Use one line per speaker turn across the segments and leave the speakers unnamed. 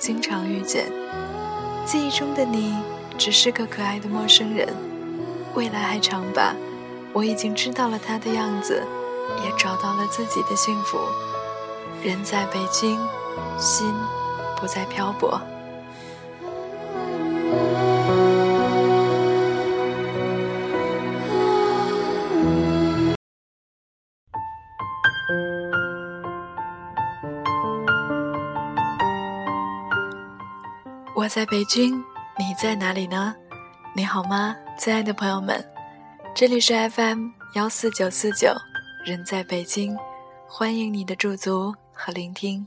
经常遇见，记忆中的你只是个可爱的陌生人。未来还长吧，我已经知道了他的样子，也找到了自己的幸福。人在北京，心不再漂泊。在北京，你在哪里呢？你好吗，亲爱的朋友们？这里是 FM 幺四九四九，人在北京，欢迎你的驻足和聆听。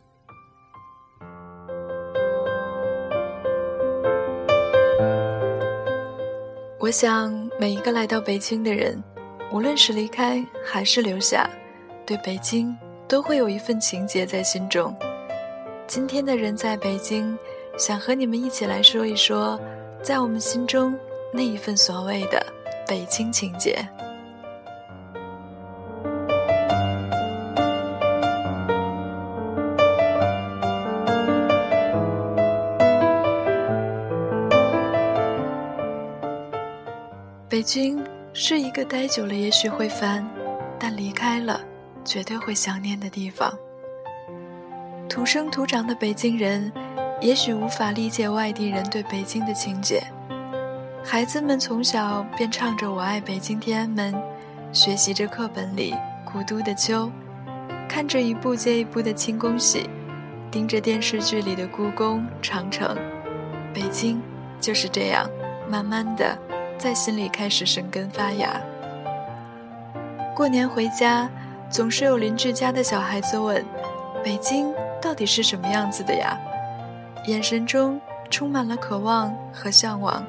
我想，每一个来到北京的人，无论是离开还是留下，对北京都会有一份情结在心中。今天的人在北京。想和你们一起来说一说，在我们心中那一份所谓的北京情结。北京是一个待久了也许会烦，但离开了绝对会想念的地方。土生土长的北京人。也许无法理解外地人对北京的情结，孩子们从小便唱着“我爱北京天安门”，学习着课本里古都的秋，看着一部接一部的清宫戏，盯着电视剧里的故宫、长城，北京就是这样，慢慢的在心里开始生根发芽。过年回家，总是有邻居家的小孩子问：“北京到底是什么样子的呀？”眼神中充满了渴望和向往，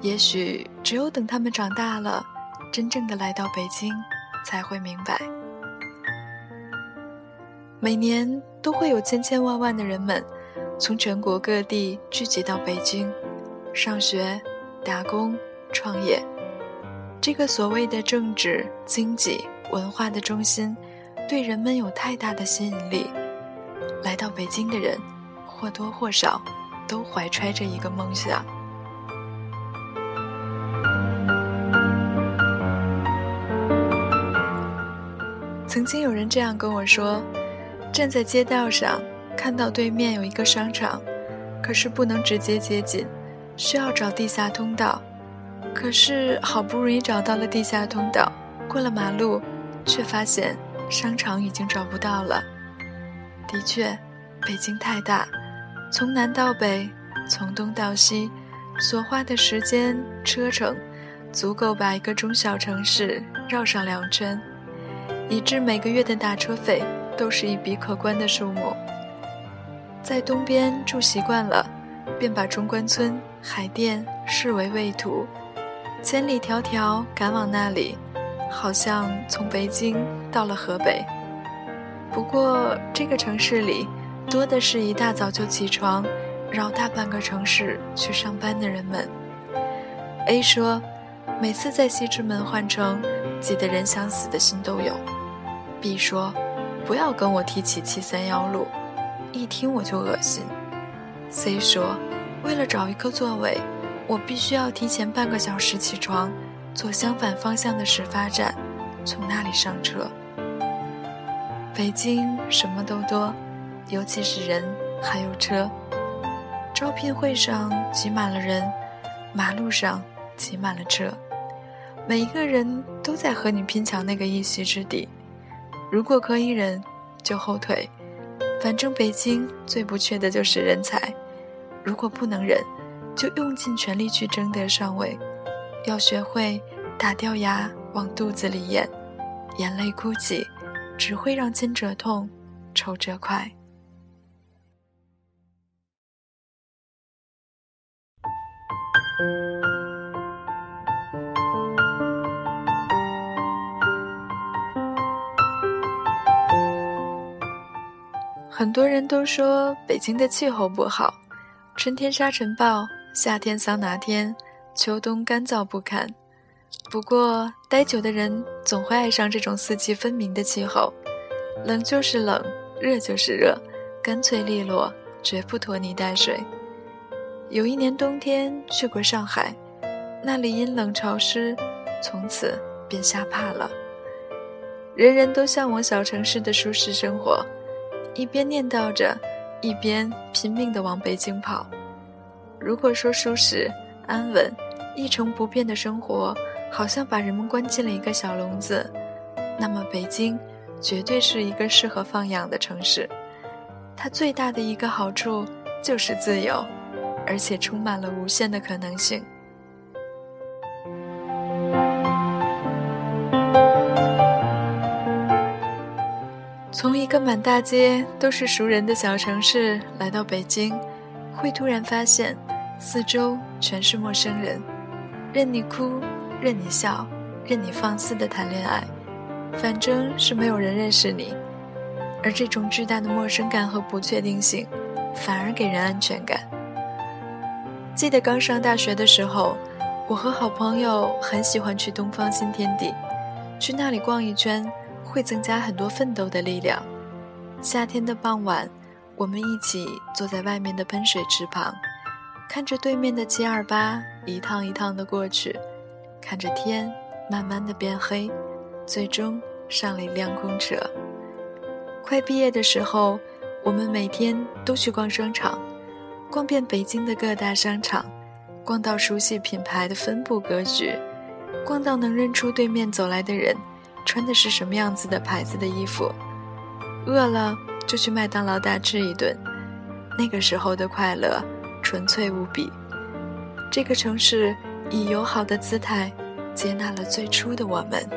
也许只有等他们长大了，真正的来到北京，才会明白。每年都会有千千万万的人们，从全国各地聚集到北京，上学、打工、创业。这个所谓的政治、经济、文化的中心，对人们有太大的吸引力。来到北京的人。或多或少，都怀揣着一个梦想。曾经有人这样跟我说：站在街道上，看到对面有一个商场，可是不能直接接近，需要找地下通道。可是好不容易找到了地下通道，过了马路，却发现商场已经找不到了。的确，北京太大。从南到北，从东到西，所花的时间车程，足够把一个中小城市绕上两圈，以致每个月的打车费都是一笔可观的数目。在东边住习惯了，便把中关村、海淀视为畏途，千里迢迢赶往那里，好像从北京到了河北。不过这个城市里。多的是一大早就起床，绕大半个城市去上班的人们。A 说，每次在西直门换乘，挤得人想死的心都有。B 说，不要跟我提起七三幺路，一听我就恶心。C 说，为了找一个座位，我必须要提前半个小时起床，坐相反方向的始发站，从那里上车。北京什么都多。尤其是人，还有车。招聘会上挤满了人，马路上挤满了车，每一个人都在和你拼抢那个一席之地。如果可以忍，就后退。反正北京最不缺的就是人才。如果不能忍，就用尽全力去争得上位。要学会打掉牙往肚子里咽，眼泪哭泣，只会让肩者痛，愁者快。很多人都说北京的气候不好，春天沙尘暴，夏天桑拿天，秋冬干燥不堪。不过，待久的人总会爱上这种四季分明的气候，冷就是冷，热就是热，干脆利落，绝不拖泥带水。有一年冬天去过上海，那里阴冷潮湿，从此便吓怕了。人人都向往小城市的舒适生活。一边念叨着，一边拼命地往北京跑。如果说舒适、安稳、一成不变的生活好像把人们关进了一个小笼子，那么北京绝对是一个适合放养的城市。它最大的一个好处就是自由，而且充满了无限的可能性。从一个满大街都是熟人的小城市来到北京，会突然发现四周全是陌生人，任你哭，任你笑，任你放肆的谈恋爱，反正是没有人认识你。而这种巨大的陌生感和不确定性，反而给人安全感。记得刚上大学的时候，我和好朋友很喜欢去东方新天地，去那里逛一圈。会增加很多奋斗的力量。夏天的傍晚，我们一起坐在外面的喷水池旁，看着对面的 G 二八一趟一趟的过去，看着天慢慢的变黑，最终上了一辆空车。快毕业的时候，我们每天都去逛商场，逛遍北京的各大商场，逛到熟悉品牌的分布格局，逛到能认出对面走来的人。穿的是什么样子的牌子的衣服？饿了就去麦当劳大吃一顿。那个时候的快乐纯粹无比。这个城市以友好的姿态接纳了最初的我们。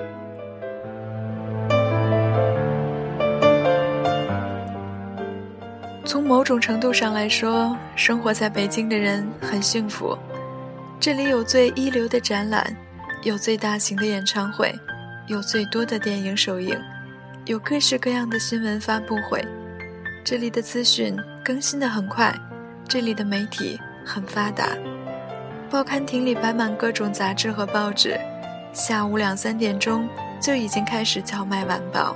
从某种程度上来说，生活在北京的人很幸福。这里有最一流的展览，有最大型的演唱会。有最多的电影首映，有各式各样的新闻发布会，这里的资讯更新的很快，这里的媒体很发达，报刊亭里摆满各种杂志和报纸，下午两三点钟就已经开始叫卖晚报。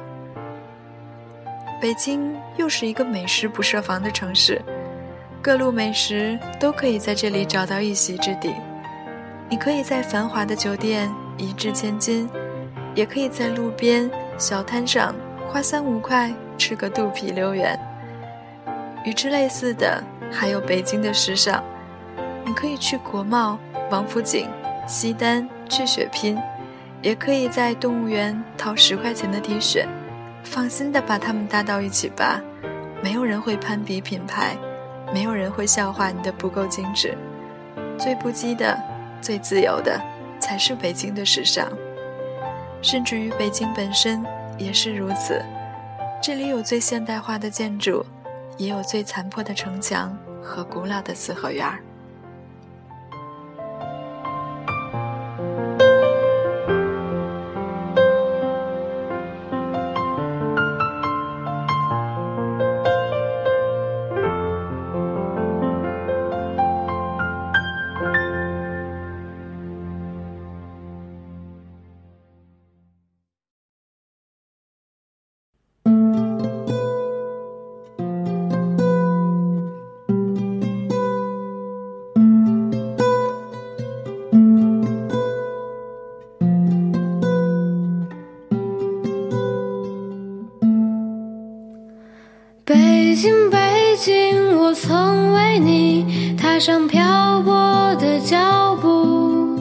北京又是一个美食不设防的城市，各路美食都可以在这里找到一席之地，你可以在繁华的酒店一掷千金。也可以在路边小摊上花三五块吃个肚皮溜圆。与之类似的还有北京的时尚，你可以去国贸、王府井、西单去血拼，也可以在动物园掏十块钱的 T 恤，放心的把它们搭到一起吧，没有人会攀比品牌，没有人会笑话你的不够精致。最不羁的、最自由的，才是北京的时尚。甚至于北京本身也是如此，这里有最现代化的建筑，也有最残破的城墙和古老的四合院儿。
北京，北京，我曾为你踏上漂泊的脚步，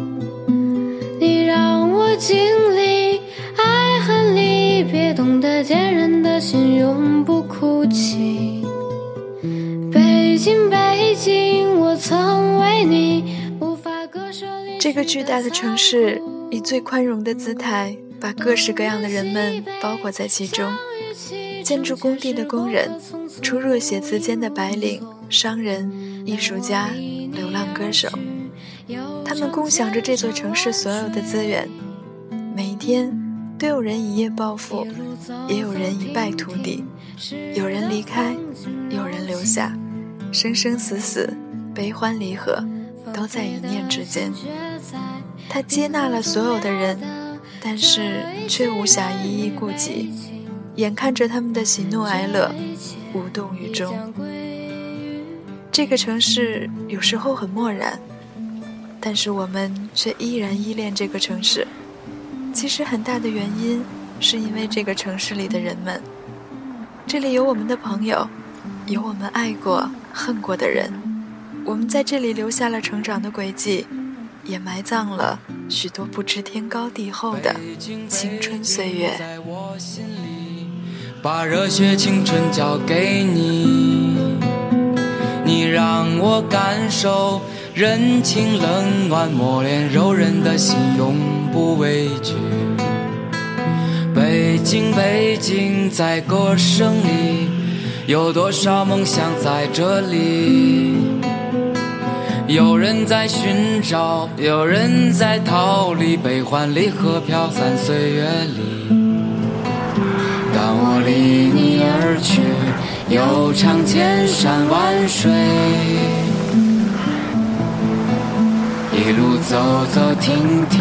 你让我经历爱恨离别，懂得坚韧的心永不哭泣。北京，北京，我曾为你无法割舍离。
这个巨大的城市以最宽容的姿态，把各式各样的人们包裹在其中。建筑工地的工人，出入写字间的白领、商人。艺术家、流浪歌手，他们共享着这座城市所有的资源，每一天都有人一夜暴富，也有人一败涂地，有人离开，有人留下，生生死死，悲欢离合，都在一念之间。他接纳了所有的人，但是却无暇一一顾及，眼看着他们的喜怒哀乐，无动于衷。这个城市有时候很漠然。但是我们却依然依恋这个城市，其实很大的原因是因为这个城市里的人们。这里有我们的朋友，有我们爱过、恨过的人，我们在这里留下了成长的轨迹，也埋葬了许多不知天高地厚的青春岁月。
在我心里把热血青春交给你，你让我感受。人情冷暖磨练柔韧的心，永不畏惧。北京，北京，在歌声里，有多少梦想在这里？有人在寻找，有人在逃离，悲欢离合飘散岁月里。离你而去，悠长千山万水。一路走走停停，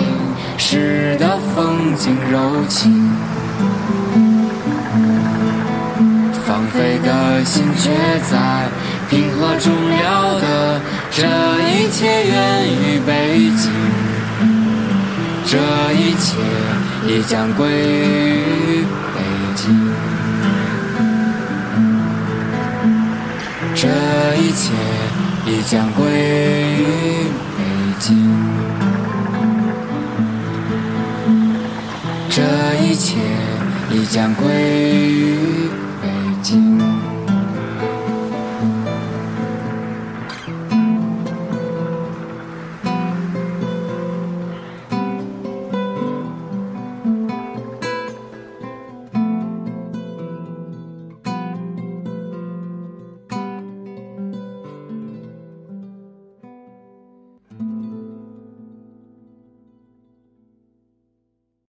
诗的风景柔情。放飞的心却在平和中了得，这一切源于北京，这一切亦将归于北京，这一切已将归于。这一切已将归于。